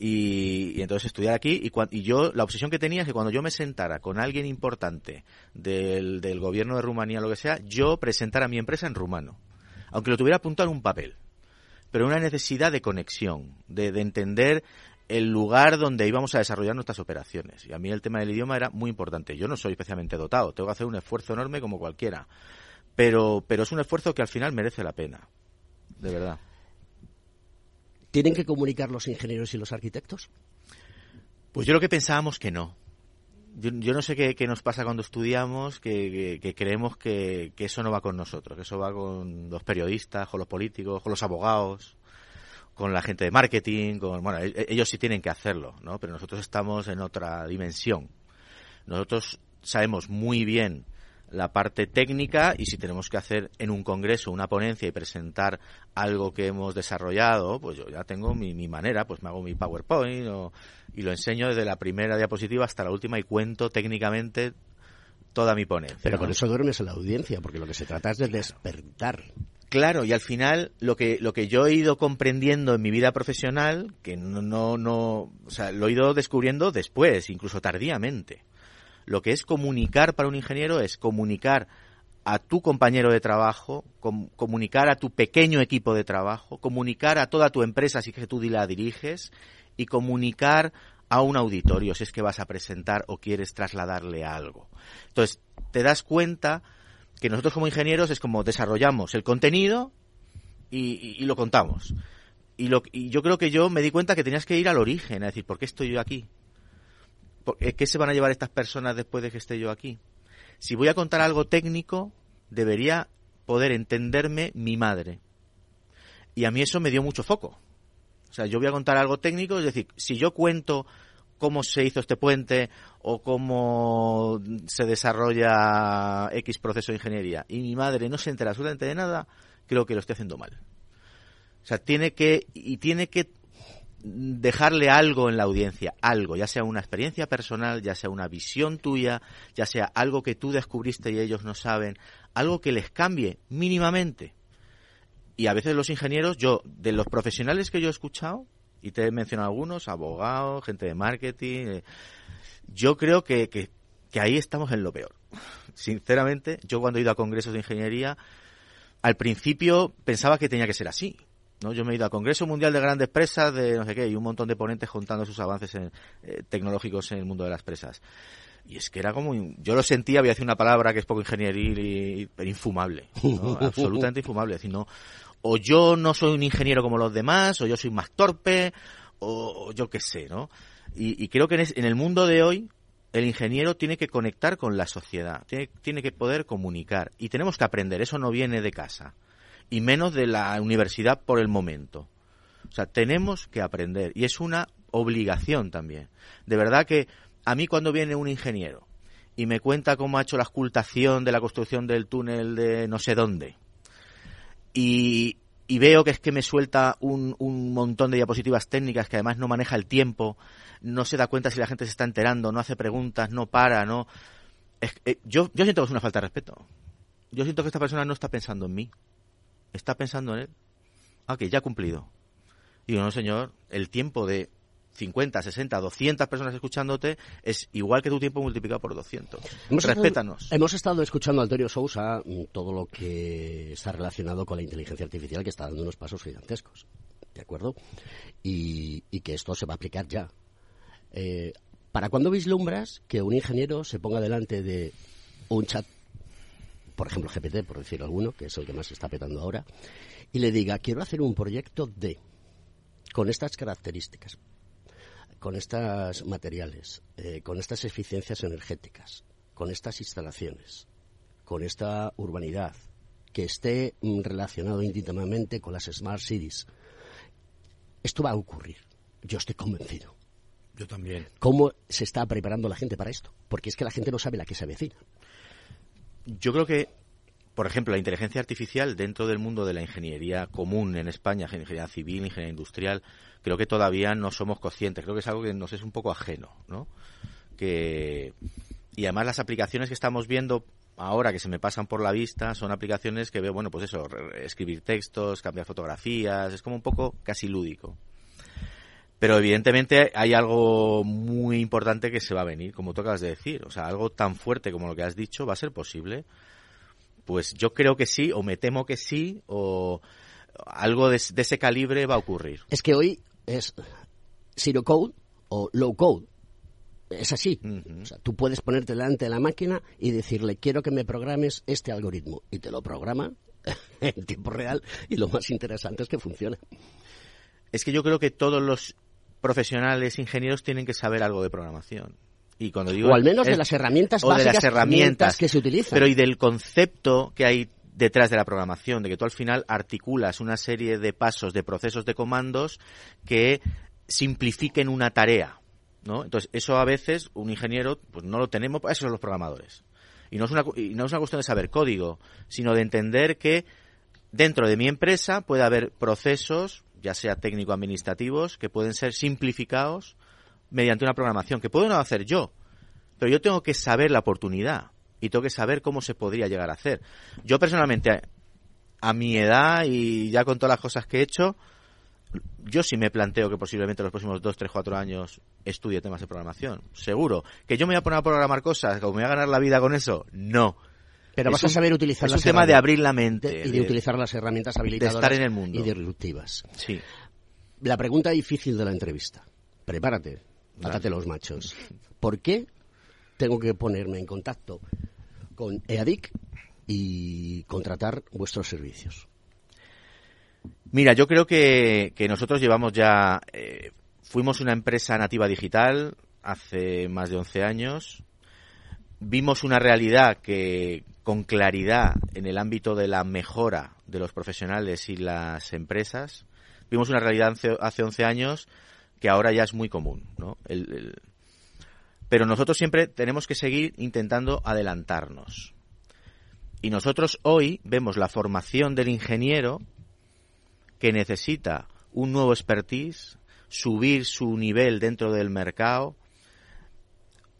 Y, entonces estudiar aquí, y, y, yo, la obsesión que tenía es que cuando yo me sentara con alguien importante del, del gobierno de Rumanía, lo que sea, yo presentara mi empresa en rumano, aunque lo tuviera apuntado en un papel. Pero una necesidad de conexión, de, de entender el lugar donde íbamos a desarrollar nuestras operaciones. Y a mí el tema del idioma era muy importante. Yo no soy especialmente dotado, tengo que hacer un esfuerzo enorme como cualquiera. Pero, pero es un esfuerzo que al final merece la pena, de verdad. ¿Tienen que comunicar los ingenieros y los arquitectos? Pues yo lo que pensábamos que no. Yo, no sé qué, nos pasa cuando estudiamos, que, que creemos que, que, eso no va con nosotros, que eso va con los periodistas, con los políticos, con los abogados con la gente de marketing, con, bueno, e-, ellos sí tienen que hacerlo, ¿no? Pero nosotros estamos en otra dimensión. Nosotros sabemos muy bien la parte técnica y si tenemos que hacer en un congreso una ponencia y presentar algo que hemos desarrollado, pues yo ya tengo mi, manera, pues me hago mi PowerPoint y lo enseño desde la primera diapositiva hasta la última y cuento técnicamente toda mi ponencia. Pero con eso duermes en la audiencia, porque lo que se trata es de despertar Claro, y al final lo que, lo que yo he ido comprendiendo en mi vida profesional, que no, no, no, o sea, lo he ido descubriendo después, incluso tardíamente. Lo que es comunicar para un ingeniero es comunicar a tu compañero de trabajo, comunicar a tu pequeño equipo de trabajo, comunicar a toda tu empresa si que tú la diriges y comunicar a un auditorio si es que vas a presentar o quieres trasladarle algo. Entonces, te das cuenta que nosotros como ingenieros es como desarrollamos el contenido y, lo contamos. Y, lo, yo creo que yo me di cuenta que tenías que ir al origen, es decir, ¿por qué estoy yo aquí? ¿Qué se van a llevar estas personas después de que esté yo aquí? Si voy a contar algo técnico, debería poder entenderme mi madre. Y a mí eso me dio mucho foco. O sea, yo voy a contar algo técnico, es decir, si yo cuento cómo se hizo este puente o cómo se desarrolla X proceso de ingeniería y mi madre no se entera absolutamente de nada, creo que lo estoy haciendo mal. O sea, tiene que, y tiene que dejarle algo en la audiencia, algo, ya sea una experiencia personal, ya sea una visión tuya, ya sea algo que tú descubriste y ellos no saben, algo que les cambie mínimamente. Y a veces los ingenieros, yo, de los profesionales que yo he escuchado, y te he mencionado algunos, abogados, gente de marketing. Eh, yo creo que, que, ahí estamos en lo peor. Sinceramente, yo cuando he ido a congresos de ingeniería, al principio pensaba que tenía que ser así. ¿no? Yo me he ido al Congreso Mundial de Grandes Presas de no sé qué y un montón de ponentes contando sus avances eh, tecnológicos en el mundo de las presas. Y es que era como, yo lo sentía, voy a decir una palabra que es poco ingenieril, y, pero infumable, <laughs> absolutamente infumable. Es decir, no, o yo no soy un ingeniero como los demás, o yo soy más torpe, o, yo qué sé, ¿no? Y, creo que en, el mundo de hoy el ingeniero tiene que conectar con la sociedad, tiene, tiene que poder comunicar y tenemos que aprender, eso no viene de casa y menos de la universidad por el momento. O sea, tenemos que aprender y es una obligación también. De verdad que a mí cuando viene un ingeniero y me cuenta cómo ha hecho la escultación de la construcción del túnel de no sé dónde. Y, y veo que es que me suelta un, un, montón de diapositivas técnicas que además no maneja el tiempo, no se da cuenta si la gente se está enterando, no hace preguntas, no para, no. Eh, yo, yo siento que es una falta de respeto. Yo siento que esta persona no está pensando en mí, está pensando en él. Ah, que ya ha cumplido. Y digo, no, señor, el tiempo de 50, 60, 200 personas escuchándote es igual que tu tiempo multiplicado por 200. Hemos Respétanos. Estado, hemos estado escuchando a Antonio Sousa mm, todo lo que está relacionado con la inteligencia artificial que está dando unos pasos gigantescos. ¿De acuerdo? Y, y que esto se va a aplicar ya. Eh, ¿Para cuándo vislumbras que un ingeniero se ponga delante de un chat, por ejemplo GPT, por decir alguno, que es el que más se está petando ahora, y le diga, quiero hacer un proyecto de, con estas características, con estos materiales, eh, con estas eficiencias energéticas, con estas instalaciones, con esta urbanidad, que esté mm, relacionado íntimamente con las smart cities. Esto va a ocurrir. Yo estoy convencido. Yo también. ¿Cómo se está preparando la gente para esto? Porque es que la gente no sabe la que se avecina. Yo creo que, por ejemplo, la inteligencia artificial dentro del mundo de la ingeniería común en España, ingeniería civil, ingeniería industrial, creo que todavía no somos conscientes. Creo que es algo que nos es un poco ajeno, ¿no? Que y además las aplicaciones que estamos viendo ahora que se me pasan por la vista son aplicaciones que veo, bueno, pues eso, escribir textos, cambiar fotografías, es como un poco casi lúdico. Pero evidentemente hay algo muy importante que se va a venir, como tú acabas de decir. O sea, algo tan fuerte como lo que has dicho, ¿va a ser posible? Pues yo creo que sí, o me temo que sí, o algo de, ese calibre va a ocurrir. Es que hoy es zero code o low code. Es así. o sea, tú puedes ponerte delante de la máquina y decirle, quiero que me programes este algoritmo. Y te lo programa <laughs> en tiempo real. Y lo más interesante es que funciona. Es que yo creo que todos los profesionales, ingenieros, tienen que saber algo de programación. Y cuando digo o al menos de las herramientas básicas de las herramientas que se utilizan. Pero y del concepto que hay detrás de la programación, de que tú al final articulas una serie de pasos, de procesos, de comandos que simplifiquen una tarea. ¿no? Entonces, eso a veces un ingeniero pues no lo tenemos, eso son los programadores. Y no, es una, y no es una cuestión de saber código, sino de entender que dentro de mi empresa puede haber procesos, ya sea técnico-administrativos, que pueden ser simplificados mediante una programación, que puedo no hacer yo, pero yo tengo que saber la oportunidad y tengo que saber cómo se podría llegar a hacer. Yo personalmente, a mi edad y ya con todas las cosas que he hecho, yo sí me planteo que posiblemente en los próximos 2, 3, 4 años estudie temas de programación. Seguro. ¿Que yo me voy a poner a programar cosas? ¿Que me voy a ganar la vida con eso? No. Pero vas a saber utilizar es un tema de abrir la mente. y de, utilizar las herramientas habilitadoras. De estar en el mundo. Y disruptivas. Sí. La pregunta difícil de la entrevista. Prepárate. Átate los machos. ¿Por qué tengo que ponerme en contacto con EADIC y contratar vuestros servicios? Mira, yo creo que, nosotros llevamos ya, eh, fuimos una empresa nativa digital hace más de 11 años, vimos una realidad que con claridad en el ámbito de la mejora de los profesionales y las empresas, vimos una realidad hace 11 años que ahora ya es muy común, ¿no? Pero nosotros siempre tenemos que seguir intentando adelantarnos. Y nosotros hoy vemos la formación del ingeniero que necesita un nuevo expertise, subir su nivel dentro del mercado,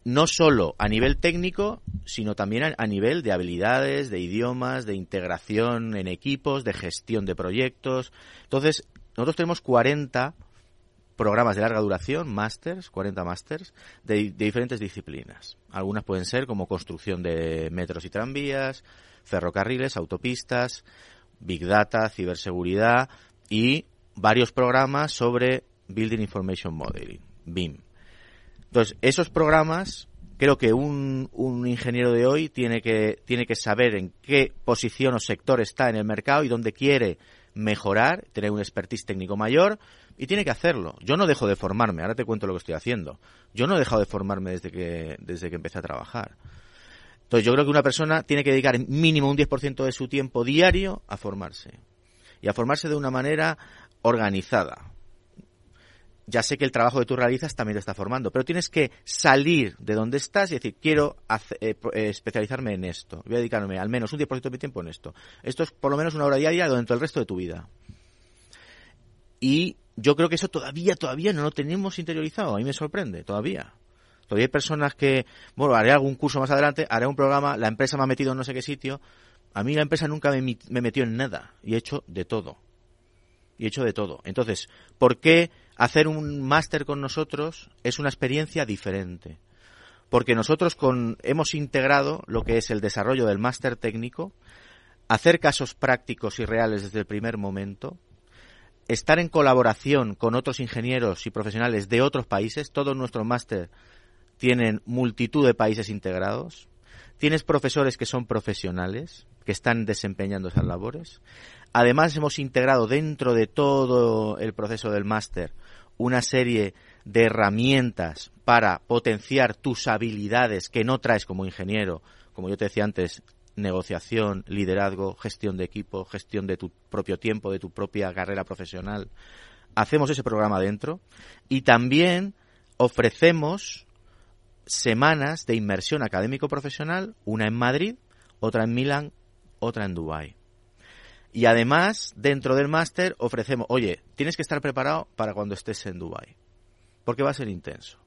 no solo a nivel técnico, sino también a, nivel de habilidades, de idiomas, de integración en equipos, de gestión de proyectos. Entonces, nosotros tenemos 40 programas de larga duración, másters, 40 másters, de, diferentes disciplinas. Algunas pueden ser como construcción de metros y tranvías, ferrocarriles, autopistas, big data, ciberseguridad y varios programas sobre Building Information Modeling, BIM. Entonces, esos programas creo que un, un, ingeniero de hoy tiene que, tiene que saber en qué posición o sector está en el mercado y dónde quiere mejorar, tener un expertise técnico mayor y tiene que hacerlo. Yo no dejo de formarme, ahora te cuento lo que estoy haciendo. Yo no he dejado de formarme desde que, desde que empecé a trabajar. Entonces yo creo que una persona tiene que dedicar mínimo un 10% de su tiempo diario a formarse. Y a formarse de una manera organizada. Ya sé que el trabajo que tú realizas también te está formando, pero tienes que salir de donde estás y decir, quiero eh, eh, especializarme en esto, voy a dedicarme al menos un 10% de mi tiempo en esto. Esto es por lo menos una hora diaria durante el resto de tu vida. Y yo creo que eso todavía, todavía no lo tenemos interiorizado, a mí me sorprende, todavía. Todavía hay personas que, bueno, haré algún curso más adelante, haré un programa, la empresa me ha metido en no sé qué sitio. A mí la empresa nunca me, me metió en nada y he hecho de todo. Y he hecho de todo. Entonces, ¿por qué hacer un máster con nosotros es una experiencia diferente? Porque nosotros con, hemos integrado lo que es el desarrollo del máster técnico, hacer casos prácticos y reales desde el primer momento, estar en colaboración con otros ingenieros y profesionales de otros países, todos nuestros máster tienen multitud de países integrados, tienes profesores que son profesionales, que están desempeñando esas labores. Además, hemos integrado dentro de todo el proceso del máster una serie de herramientas para potenciar tus habilidades que no traes como ingeniero, como yo te decía antes, negociación, liderazgo, gestión de equipo, gestión de tu propio tiempo, de tu propia carrera profesional. Hacemos ese programa dentro y también ofrecemos semanas de inmersión académico profesional, una en Madrid, otra en Milán, otra en Dubái. Y además, dentro del máster ofrecemos, oye, tienes que estar preparado para cuando estés en Dubái, porque va a ser intenso,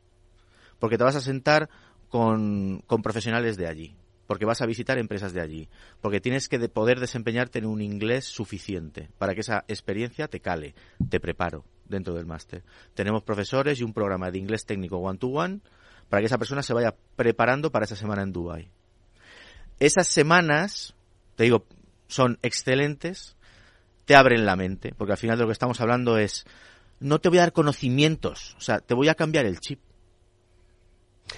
porque te vas a sentar con, con profesionales de allí, porque vas a visitar empresas de allí, porque tienes que poder desempeñarte en un inglés suficiente para que esa experiencia te cale, te preparo dentro del máster. Tenemos profesores y un programa de inglés técnico one-to-one para que esa persona se vaya preparando para esa semana en Dubai. Esas semanas, te digo, son excelentes, te abren la mente, porque al final de lo que estamos hablando es, no te voy a dar conocimientos, o sea, te voy a cambiar el chip.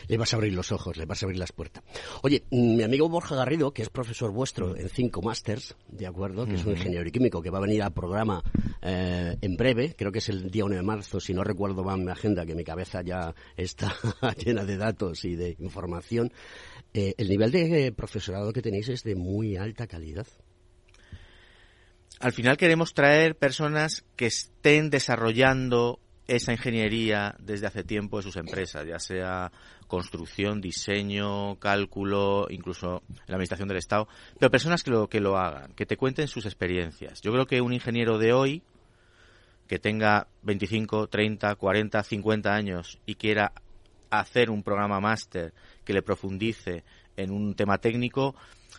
Le vas a abrir los ojos, le vas a abrir las puertas. Oye, mi amigo Borja Garrido, que es profesor vuestro en cinco Masters, ¿de acuerdo? Que es un ingeniero químico que va a venir al programa eh, en breve, creo que es el día 1 de marzo, si no recuerdo mal mi agenda, que mi cabeza ya <laughs> está llena de datos y de información. Eh, el nivel de profesorado que tenéis es de muy alta calidad. Al final queremos traer personas que estén desarrollando esa ingeniería desde hace tiempo en sus empresas, ya sea construcción, diseño, cálculo, incluso la administración del Estado, pero personas que lo, que lo hagan, que te cuenten sus experiencias. Yo creo que un ingeniero de hoy, que tenga 25, 30, 40, 50 años y quiera hacer un programa máster que le profundice en un tema técnico,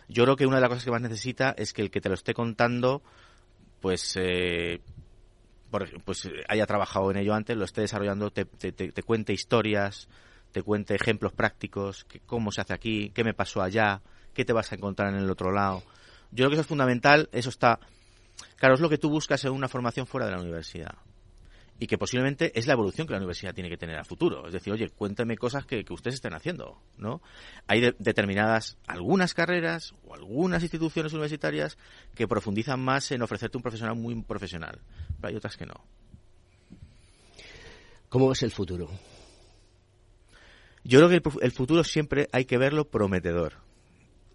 yo creo que una de las cosas que más necesita es que el que te lo esté contando, pues eh, pues haya trabajado en ello antes, lo esté desarrollando, te, te, cuente historias, te cuente ejemplos prácticos, que, cómo se hace aquí, qué me pasó allá, qué te vas a encontrar en el otro lado. Yo creo que eso es fundamental, eso está... Claro, es lo que tú buscas en una formación fuera de la universidad y que posiblemente es la evolución que la universidad tiene que tener a futuro. Es decir, oye, cuéntame cosas que, ustedes estén haciendo, ¿no? Hay determinadas, algunas carreras o algunas instituciones universitarias que profundizan más en ofrecerte un profesional muy profesional, pero hay otras que no. ¿Cómo es el futuro? Yo creo que el, el futuro siempre hay que verlo prometedor.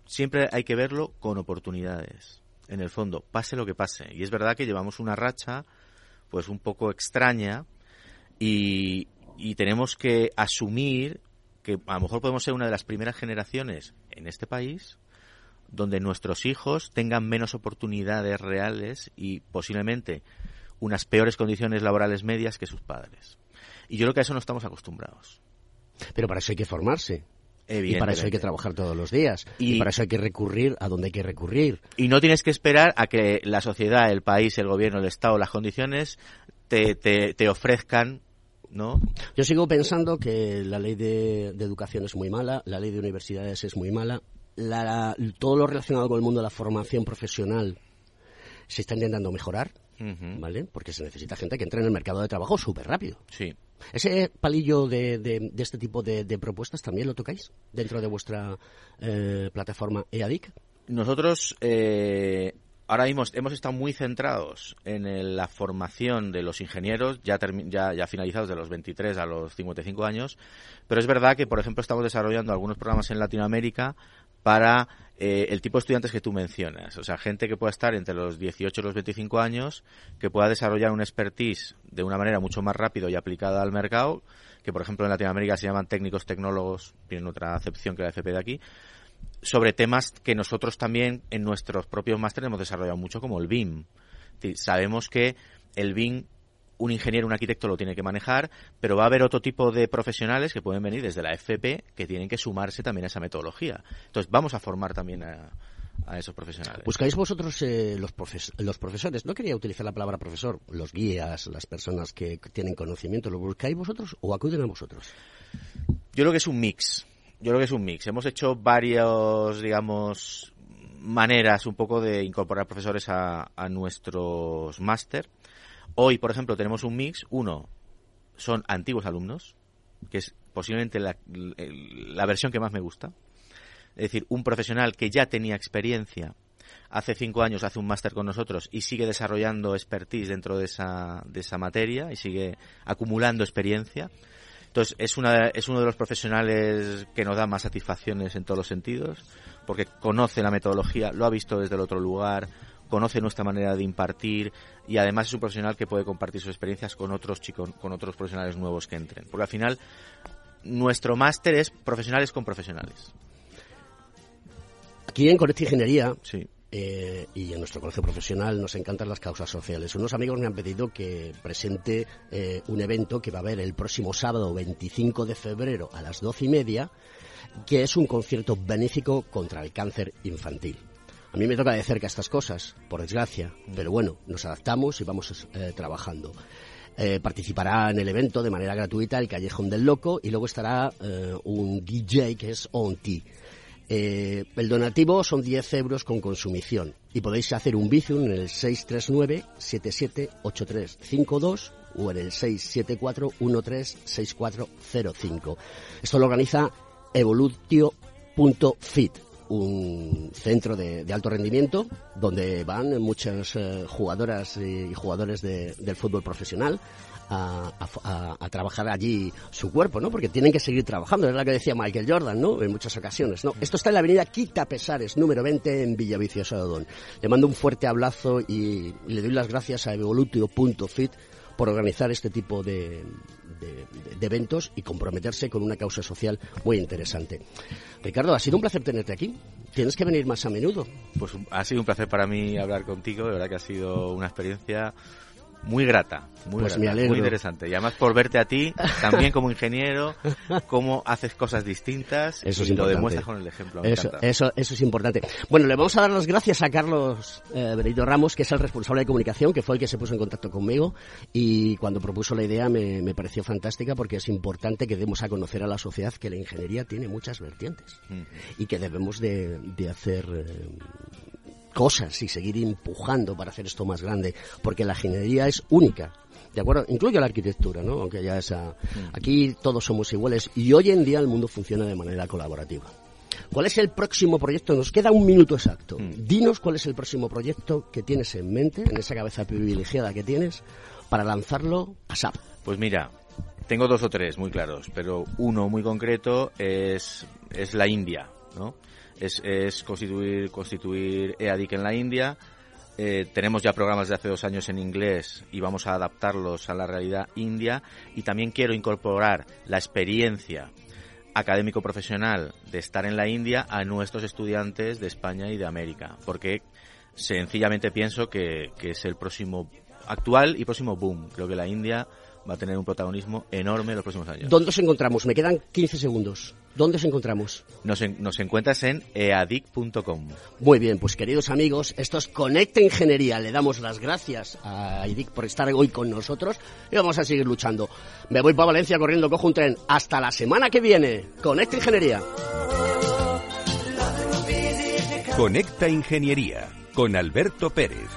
Siempre hay que verlo con oportunidades. En el fondo, pase lo que pase. Y es verdad que llevamos una racha pues un poco extraña y, tenemos que asumir que a lo mejor podemos ser una de las primeras generaciones en este país donde nuestros hijos tengan menos oportunidades reales y posiblemente unas peores condiciones laborales medias que sus padres. Y yo creo que a eso no estamos acostumbrados. Pero para eso hay que formarse. Y para eso hay que trabajar todos los días. Y, para eso hay que recurrir a donde hay que recurrir. Y no tienes que esperar a que la sociedad, el país, el gobierno, el Estado, las condiciones te, te, ofrezcan ¿no? Yo sigo pensando que la ley de, educación es muy mala, la ley de universidades es muy mala, todo lo relacionado con el mundo de la formación profesional se está intentando mejorar, ¿vale? Porque se necesita gente que entre en el mercado de trabajo súper rápido. Sí. ¿Ese palillo de, este tipo de, propuestas también lo tocáis dentro de vuestra eh, plataforma EADIC? Nosotros eh, ahora hemos, hemos estado muy centrados en la formación de los ingenieros, ya finalizados de los 23 a los 55 años, pero es verdad que, por ejemplo, estamos desarrollando algunos programas en Latinoamérica para eh, el tipo de estudiantes que tú mencionas. O sea, gente que pueda estar entre los 18 y los 25 años, que pueda desarrollar un expertise de una manera mucho más rápido y aplicada al mercado, que por ejemplo en Latinoamérica se llaman técnicos tecnólogos, tienen otra acepción que la FP de aquí, sobre temas que nosotros también en nuestros propios másteres hemos desarrollado mucho, como el BIM. Sabemos que el BIM un ingeniero, un arquitecto lo tiene que manejar, pero va a haber otro tipo de profesionales que pueden venir desde la FP que tienen que sumarse también a esa metodología. Entonces, vamos a formar también a, esos profesionales. ¿Buscáis vosotros eh, los, los profesores? No quería utilizar la palabra profesor, los guías, las personas que tienen conocimiento, ¿lo buscáis vosotros o acuden a vosotros? Yo creo que es un mix. Yo creo que es un mix. Hemos hecho varios, digamos, maneras un poco de incorporar profesores a, a nuestros máster Hoy, por ejemplo, tenemos un mix. Uno son antiguos alumnos, que es posiblemente la, versión que más me gusta. Es decir, un profesional que ya tenía experiencia hace cinco años hace un máster con nosotros y sigue desarrollando expertise dentro de esa, de esa materia y sigue acumulando experiencia. Entonces, es, una, es uno de los profesionales que nos da más satisfacciones en todos los sentidos, porque conoce la metodología, lo ha visto desde el otro lugar, conoce nuestra manera de impartir y además es un profesional que puede compartir sus experiencias con otros chicos, con otros profesionales nuevos que entren. Porque al final nuestro máster es profesionales con profesionales. Aquí en Conecta Ingeniería eh, y en nuestro colegio profesional nos encantan las causas sociales. Unos amigos me han pedido que presente eh, un evento que va a haber el próximo sábado 25 de febrero a las doce y media, que es un concierto benéfico contra el cáncer infantil. A mí me toca de cerca estas cosas, por desgracia, pero bueno, nos adaptamos y vamos eh, trabajando. Eh, participará en el evento de manera gratuita el Callejón del Loco y luego estará eh, un DJ que es OnTi. el donativo son 10 euros con consumición y podéis hacer un Bizum en el 639-778352 o en el 674-136405. Esto lo organiza evolutio.fit un centro de, alto rendimiento donde van muchas eh, jugadoras y jugadores del fútbol profesional a, trabajar allí su cuerpo, ¿no? Porque tienen que seguir trabajando, es la que decía Michael Jordan, ¿no? En muchas ocasiones, ¿no? Esto está en la avenida Quita Pesares, número 20, en Villaviciosa de Odón. Le mando un fuerte abrazo y, le doy las gracias a evolutio.fit por organizar este tipo de, de, eventos y comprometerse con una causa social muy interesante. Ricardo, ha sido un placer tenerte aquí. Tienes que venir más a menudo. Pues ha sido un placer para mí hablar contigo. De verdad que ha sido una experiencia muy grata, muy, pues muy interesante. Y además por verte a ti, también como ingeniero, <laughs> cómo haces cosas distintas eso y lo demuestras con el ejemplo. Eso, eso, eso, es importante. Bueno, le vamos a dar las gracias a Carlos eh, Benito Ramos, que es el responsable de comunicación, que fue el que se puso en contacto conmigo y cuando propuso la idea me, me pareció fantástica porque es importante que demos a conocer a la sociedad que la ingeniería tiene muchas vertientes y que debemos de, de hacer eh, cosas y seguir empujando para hacer esto más grande, porque la ingeniería es única. ¿De acuerdo? Incluye la arquitectura, ¿no? Aunque ya esa... Mm. Aquí todos somos iguales y hoy en día el mundo funciona de manera colaborativa. ¿Cuál es el próximo proyecto? Nos queda un minuto exacto. Mm. Dinos cuál es el próximo proyecto que tienes en mente, en esa cabeza privilegiada que tienes, para lanzarlo a SAP. Pues mira, tengo dos o tres muy claros, pero uno muy concreto es, es la India, ¿no? Es, constituir, constituir EADIC en la India. Eh, tenemos ya programas de hace dos años en inglés y vamos a adaptarlos a la realidad india. Y también quiero incorporar la experiencia académico profesional de estar en la India a nuestros estudiantes de España y de América, porque sencillamente pienso que, que es el próximo actual y próximo boom. Creo que la India va a tener un protagonismo enorme en los próximos años. ¿Dónde nos encontramos? Me quedan 15 segundos. ¿Dónde os encontramos? Nos, nos encuentras en eadic.com. Muy bien, pues queridos amigos, esto es Conecta Ingeniería. Le damos las gracias a EADIC por estar hoy con nosotros y vamos a seguir luchando. Me voy para Valencia corriendo, cojo un tren. Hasta la semana que viene. Conecta Ingeniería. Conecta Ingeniería con Alberto Pérez.